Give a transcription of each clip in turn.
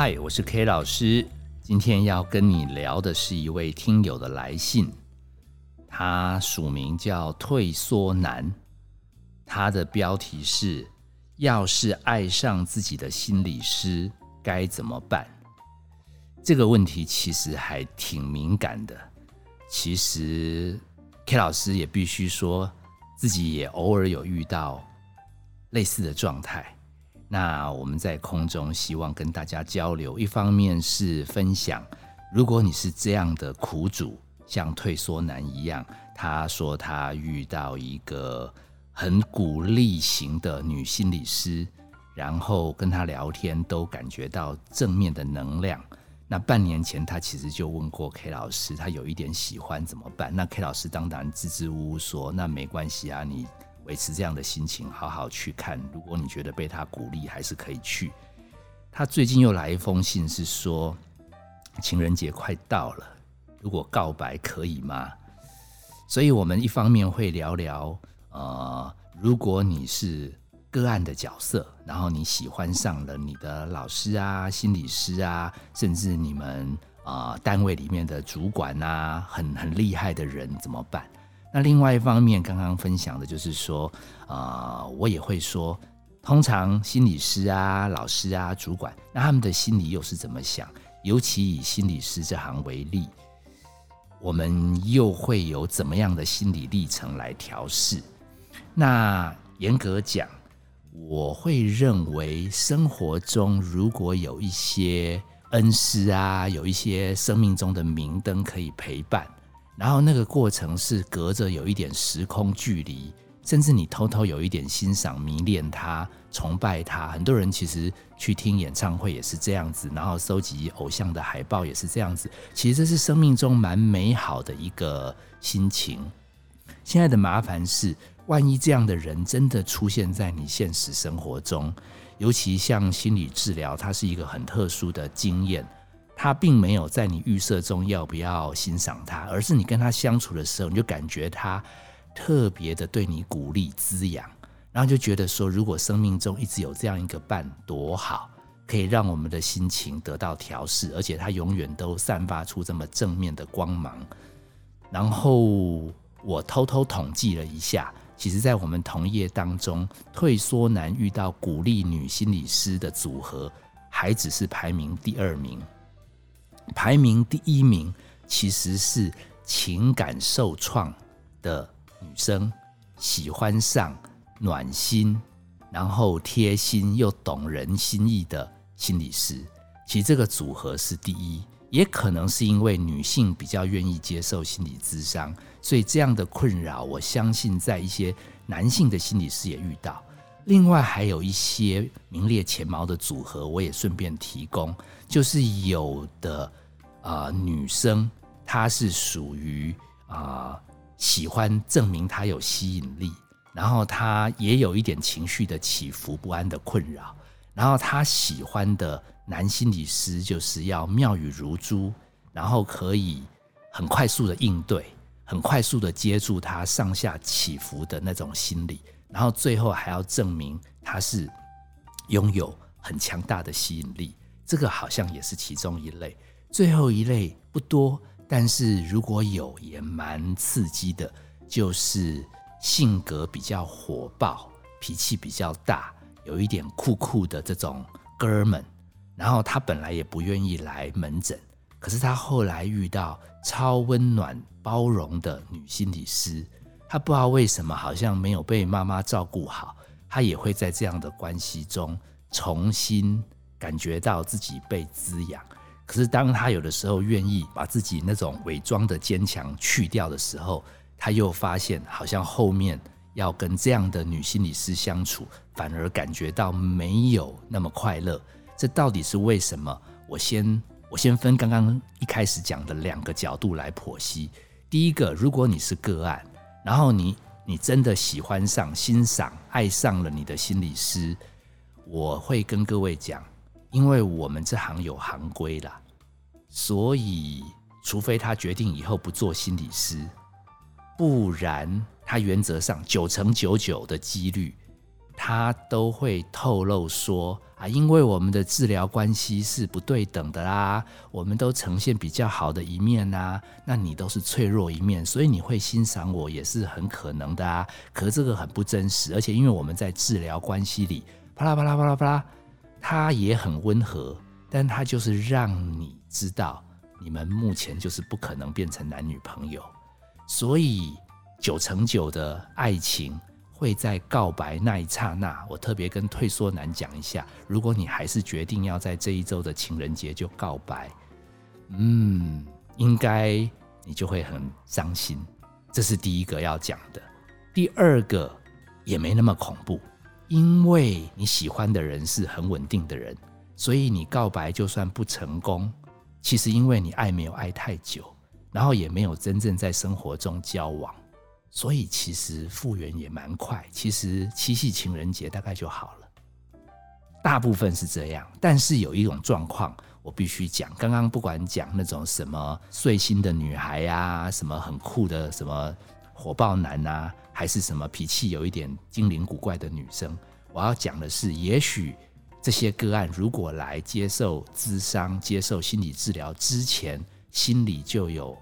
嗨，我是 K 老师，今天要跟你聊的是一位听友的来信，他署名叫退缩男，他的标题是“要是爱上自己的心理师该怎么办”。这个问题其实还挺敏感的，其实 K 老师也必须说自己也偶尔有遇到类似的状态。那我们在空中希望跟大家交流，一方面是分享，如果你是这样的苦主，像退缩男一样，他说他遇到一个很鼓励型的女心理师，然后跟他聊天都感觉到正面的能量。那半年前他其实就问过 K 老师，他有一点喜欢怎么办？那 K 老师当然支支吾吾说，那没关系啊，你。维持这样的心情，好好去看。如果你觉得被他鼓励，还是可以去。他最近又来一封信，是说情人节快到了，如果告白可以吗？所以我们一方面会聊聊，呃，如果你是个案的角色，然后你喜欢上了你的老师啊、心理师啊，甚至你们啊单位里面的主管啊，很很厉害的人，怎么办？那另外一方面，刚刚分享的就是说，啊，我也会说，通常心理师啊、老师啊、主管，那他们的心理又是怎么想？尤其以心理师这行为例，我们又会有怎么样的心理历程来调试？那严格讲，我会认为生活中如果有一些恩师啊，有一些生命中的明灯可以陪伴。然后那个过程是隔着有一点时空距离，甚至你偷偷有一点欣赏、迷恋他、崇拜他。很多人其实去听演唱会也是这样子，然后收集偶像的海报也是这样子。其实这是生命中蛮美好的一个心情。现在的麻烦是，万一这样的人真的出现在你现实生活中，尤其像心理治疗，它是一个很特殊的经验。他并没有在你预设中要不要欣赏他，而是你跟他相处的时候，你就感觉他特别的对你鼓励滋养，然后就觉得说，如果生命中一直有这样一个伴，多好，可以让我们的心情得到调试，而且他永远都散发出这么正面的光芒。然后我偷偷统计了一下，其实，在我们同业当中，退缩男遇到鼓励女心理师的组合，还只是排名第二名。排名第一名其实是情感受创的女生，喜欢上暖心，然后贴心又懂人心意的心理师。其实这个组合是第一，也可能是因为女性比较愿意接受心理咨商，所以这样的困扰，我相信在一些男性的心理师也遇到。另外还有一些名列前茅的组合，我也顺便提供，就是有的。啊，女生她是属于啊喜欢证明她有吸引力，然后她也有一点情绪的起伏不安的困扰，然后她喜欢的男心理师就是要妙语如珠，然后可以很快速的应对，很快速的接住她上下起伏的那种心理，然后最后还要证明他是拥有很强大的吸引力，这个好像也是其中一类。最后一类不多，但是如果有也蛮刺激的，就是性格比较火爆、脾气比较大、有一点酷酷的这种哥们。然后他本来也不愿意来门诊，可是他后来遇到超温暖、包容的女心理师，他不知道为什么好像没有被妈妈照顾好，他也会在这样的关系中重新感觉到自己被滋养。可是，当他有的时候愿意把自己那种伪装的坚强去掉的时候，他又发现好像后面要跟这样的女心理师相处，反而感觉到没有那么快乐。这到底是为什么？我先我先分刚刚一开始讲的两个角度来剖析。第一个，如果你是个案，然后你你真的喜欢上、欣赏、爱上了你的心理师，我会跟各位讲。因为我们这行有行规啦，所以除非他决定以后不做心理师，不然他原则上九成九九的几率他都会透露说啊，因为我们的治疗关系是不对等的啦，我们都呈现比较好的一面呐，那你都是脆弱一面，所以你会欣赏我也是很可能的啊。可这个很不真实，而且因为我们在治疗关系里，啪啦啪啦啪啦啪啦，他也很温和，但他就是让你知道，你们目前就是不可能变成男女朋友，所以九成九的爱情。会在告白那一刹那，我特别跟退缩男讲一下：如果你还是决定要在这一周的情人节就告白，嗯，应该你就会很伤心。这是第一个要讲的。第二个也没那么恐怖，因为你喜欢的人是很稳定的人，所以你告白就算不成功，其实因为你爱没有爱太久，然后也没有真正在生活中交往。所以其实复原也蛮快，其实七夕情人节大概就好了，大部分是这样。但是有一种状况，我必须讲。刚刚不管讲那种什么碎心的女孩呀，什么很酷的什么火爆男啊，还是什么脾气有一点精灵古怪的女生，我要讲的是，也许这些个案如果来接受咨商、接受心理治疗之前，心里就有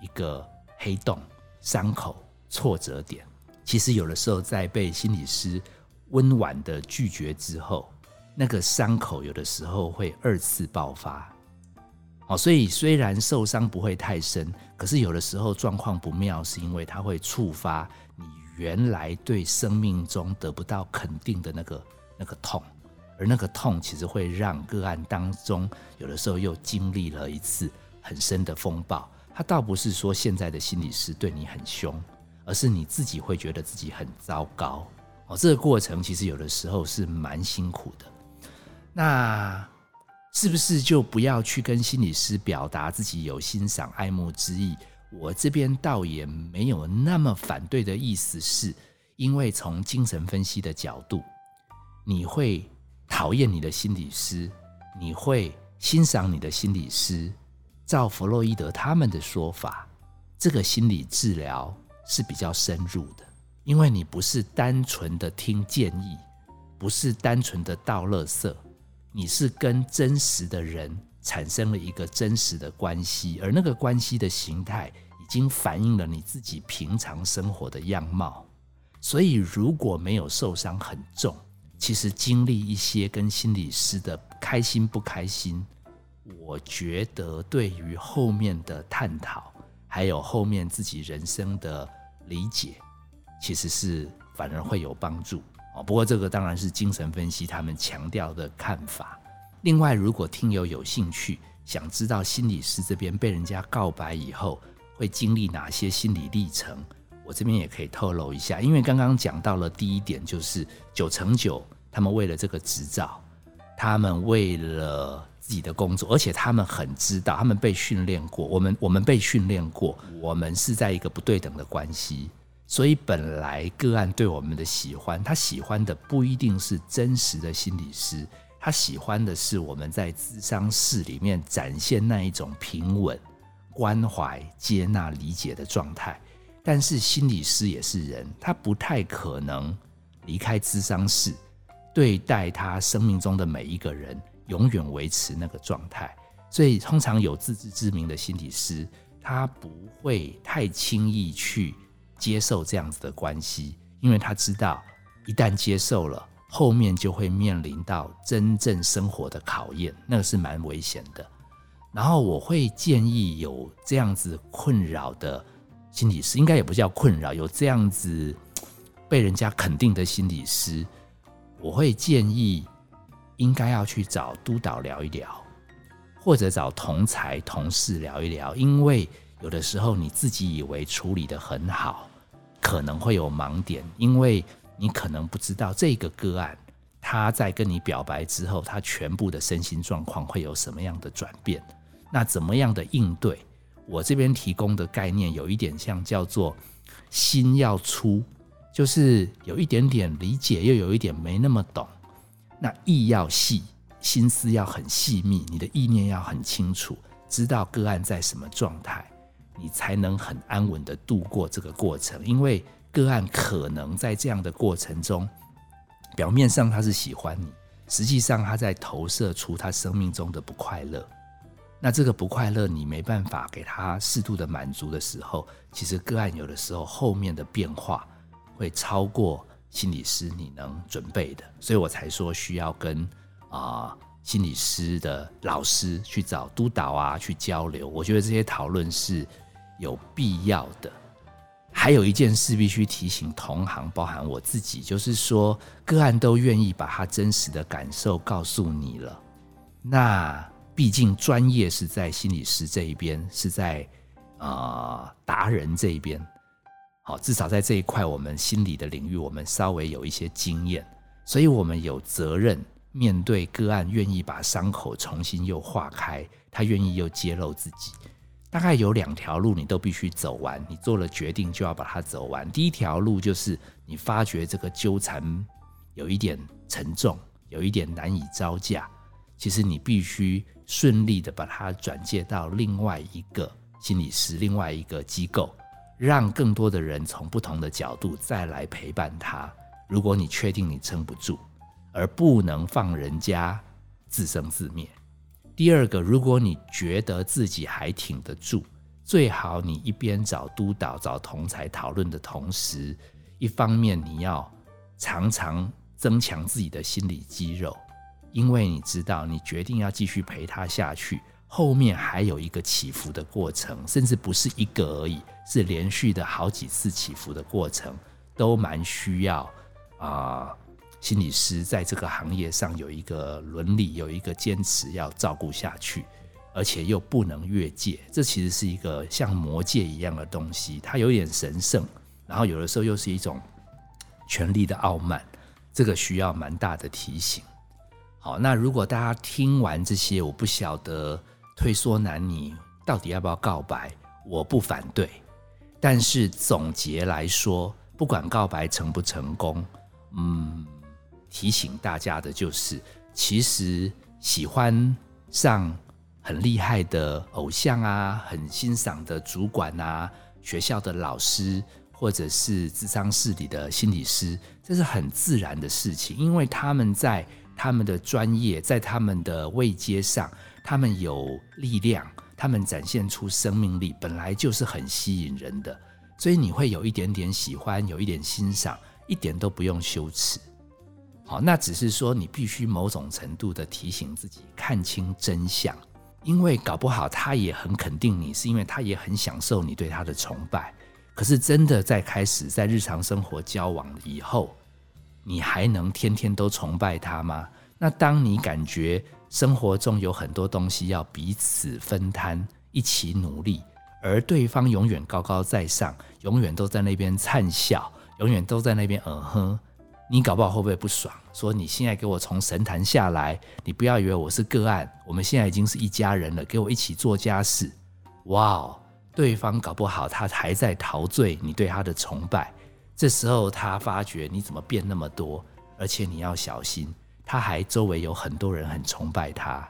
一个黑洞、伤口。挫折点，其实有的时候在被心理师温婉的拒绝之后，那个伤口有的时候会二次爆发。哦，所以虽然受伤不会太深，可是有的时候状况不妙，是因为它会触发你原来对生命中得不到肯定的那个那个痛，而那个痛其实会让个案当中有的时候又经历了一次很深的风暴。他倒不是说现在的心理师对你很凶。而是你自己会觉得自己很糟糕哦，这个过程其实有的时候是蛮辛苦的。那是不是就不要去跟心理师表达自己有欣赏、爱慕之意？我这边倒也没有那么反对的意思，是因为从精神分析的角度，你会讨厌你的心理师，你会欣赏你的心理师。照弗洛伊德他们的说法，这个心理治疗。是比较深入的，因为你不是单纯的听建议，不是单纯的道垃圾，你是跟真实的人产生了一个真实的关系，而那个关系的形态已经反映了你自己平常生活的样貌。所以如果没有受伤很重，其实经历一些跟心理师的开心不开心，我觉得对于后面的探讨，还有后面自己人生的。理解其实是反而会有帮助哦。不过这个当然是精神分析他们强调的看法。另外，如果听友有兴趣想知道心理师这边被人家告白以后会经历哪些心理历程，我这边也可以透露一下。因为刚刚讲到了第一点，就是九成九他们为了这个执照，他们为了自己的工作，而且他们很知道，他们被训练过。我们我们被训练过，我们是在一个不对等的关系，所以本来个案对我们的喜欢，他喜欢的不一定是真实的心理师，他喜欢的是我们在咨商室里面展现那一种平稳、关怀、接纳、理解的状态。但是心理师也是人，他不太可能离开咨商室，对待他生命中的每一个人。永远维持那个状态，所以通常有自知之明的心理师，他不会太轻易去接受这样子的关系，因为他知道一旦接受了，后面就会面临到真正生活的考验，那个是蛮危险的。然后我会建议有这样子困扰的心理师，应该也不叫困扰，有这样子被人家肯定的心理师，我会建议。应该要去找督导聊一聊，或者找同才同事聊一聊，因为有的时候你自己以为处理的很好，可能会有盲点，因为你可能不知道这个个案他在跟你表白之后，他全部的身心状况会有什么样的转变，那怎么样的应对？我这边提供的概念有一点像叫做心要粗，就是有一点点理解，又有一点没那么懂。那意要细，心思要很细密，你的意念要很清楚，知道个案在什么状态，你才能很安稳的度过这个过程。因为个案可能在这样的过程中，表面上他是喜欢你，实际上他在投射出他生命中的不快乐。那这个不快乐，你没办法给他适度的满足的时候，其实个案有的时候后面的变化会超过心理师你能准备的，所以我才说需要跟啊心理师的老师去找督导啊去交流。我觉得这些讨论是有必要的。还有一件事必须提醒同行，包含我自己，就是说个案都愿意把他真实的感受告诉你了，那。毕竟专业是在心理师这一边，是在啊达人这一边。好，至少在这一块，我们心理的领域，我们稍微有一些经验，所以我们有责任面对个案，愿意把伤口重新又化开，他愿意又揭露自己。大概有两条路，你都必须走完。你做了决定，就要把它走完。第一条路就是你发觉这个纠缠有一点沉重，有一点难以招架。其实你必须顺利的把它转介到另外一个心理师、另外一个机构，让更多的人从不同的角度再来陪伴他。如果你确定你撑不住，而不能放人家自生自灭。第二个，如果你觉得自己还挺得住，最好你一边找督导、找同才讨论的同时，一方面你要常常增强自己的心理肌肉。因为你知道，你决定要继续陪他下去，后面还有一个起伏的过程，甚至不是一个而已，是连续的好几次起伏的过程，都蛮需要啊。心理师在这个行业上有一个伦理，有一个坚持要照顾下去，而且又不能越界。这其实是一个像魔界一样的东西，它有点神圣，然后有的时候又是一种权力的傲慢，这个需要蛮大的提醒。好，那如果大家听完这些，我不晓得退缩男你到底要不要告白，我不反对。但是总结来说，不管告白成不成功，嗯，提醒大家的就是，其实喜欢上很厉害的偶像啊，很欣赏的主管啊，学校的老师，或者是智商室里的心理师，这是很自然的事情，因为他们在。他们的专业在他们的位阶上，他们有力量，他们展现出生命力，本来就是很吸引人的，所以你会有一点点喜欢，有一点欣赏，一点都不用羞耻。好，那只是说你必须某种程度的提醒自己，看清真相，因为搞不好他也很肯定你，是因为他也很享受你对他的崇拜。可是真的在开始在日常生活交往以后。你还能天天都崇拜他吗？那当你感觉生活中有很多东西要彼此分摊、一起努力，而对方永远高高在上，永远都在那边灿笑，永远都在那边嗯哼，你搞不好会不会不爽？说你现在给我从神坛下来，你不要以为我是个案，我们现在已经是一家人了，给我一起做家事。哇哦，对方搞不好他还在陶醉你对他的崇拜。这时候他发觉你怎么变那么多，而且你要小心，他还周围有很多人很崇拜他，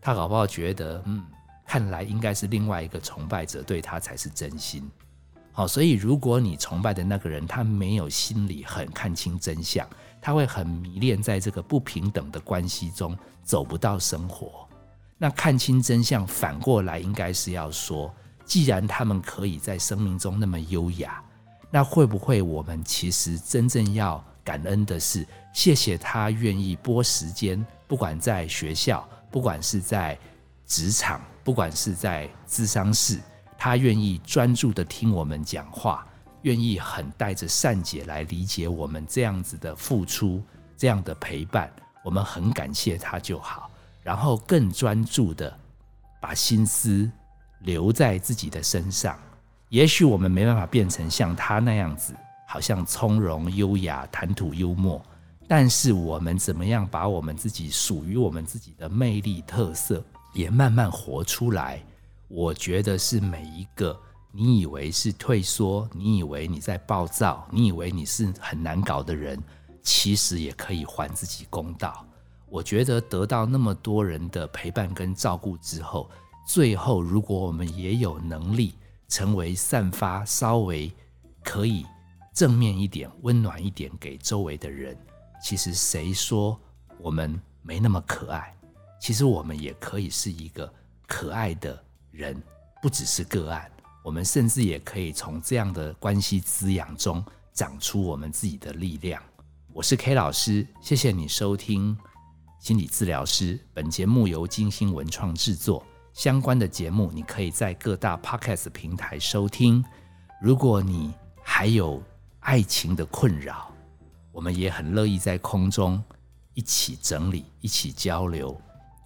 他搞不好觉得，嗯，看来应该是另外一个崇拜者对他才是真心。好，所以如果你崇拜的那个人他没有心里很看清真相，他会很迷恋在这个不平等的关系中走不到生活。那看清真相，反过来应该是要说，既然他们可以在生命中那么优雅。那会不会我们其实真正要感恩的是，谢谢他愿意拨时间，不管在学校，不管是在职场，不管是在智商室，他愿意专注的听我们讲话，愿意很带着善解来理解我们这样子的付出，这样的陪伴，我们很感谢他就好，然后更专注的把心思留在自己的身上。也许我们没办法变成像他那样子，好像从容优雅、谈吐幽默，但是我们怎么样把我们自己属于我们自己的魅力特色也慢慢活出来？我觉得是每一个你以为是退缩、你以为你在暴躁、你以为你是很难搞的人，其实也可以还自己公道。我觉得得到那么多人的陪伴跟照顾之后，最后如果我们也有能力。成为散发稍微可以正面一点、温暖一点给周围的人，其实谁说我们没那么可爱？其实我们也可以是一个可爱的人，不只是个案。我们甚至也可以从这样的关系滋养中长出我们自己的力量。我是 K 老师，谢谢你收听心理治疗师。本节目由金星文创制作，相关的节目你可以在各大 Podcast 平台收听。如果你还有爱情的困扰，我们也很乐意在空中一起整理、一起交流。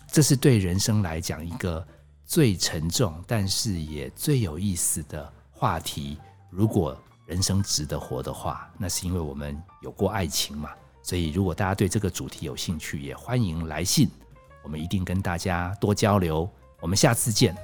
这是对人生来讲一个最沉重，但是也最有意思的话题。如果人生值得活的话，那是因为我们有过爱情嘛。所以，如果大家对这个主题有兴趣，也欢迎来信，我们一定跟大家多交流。我们下次见。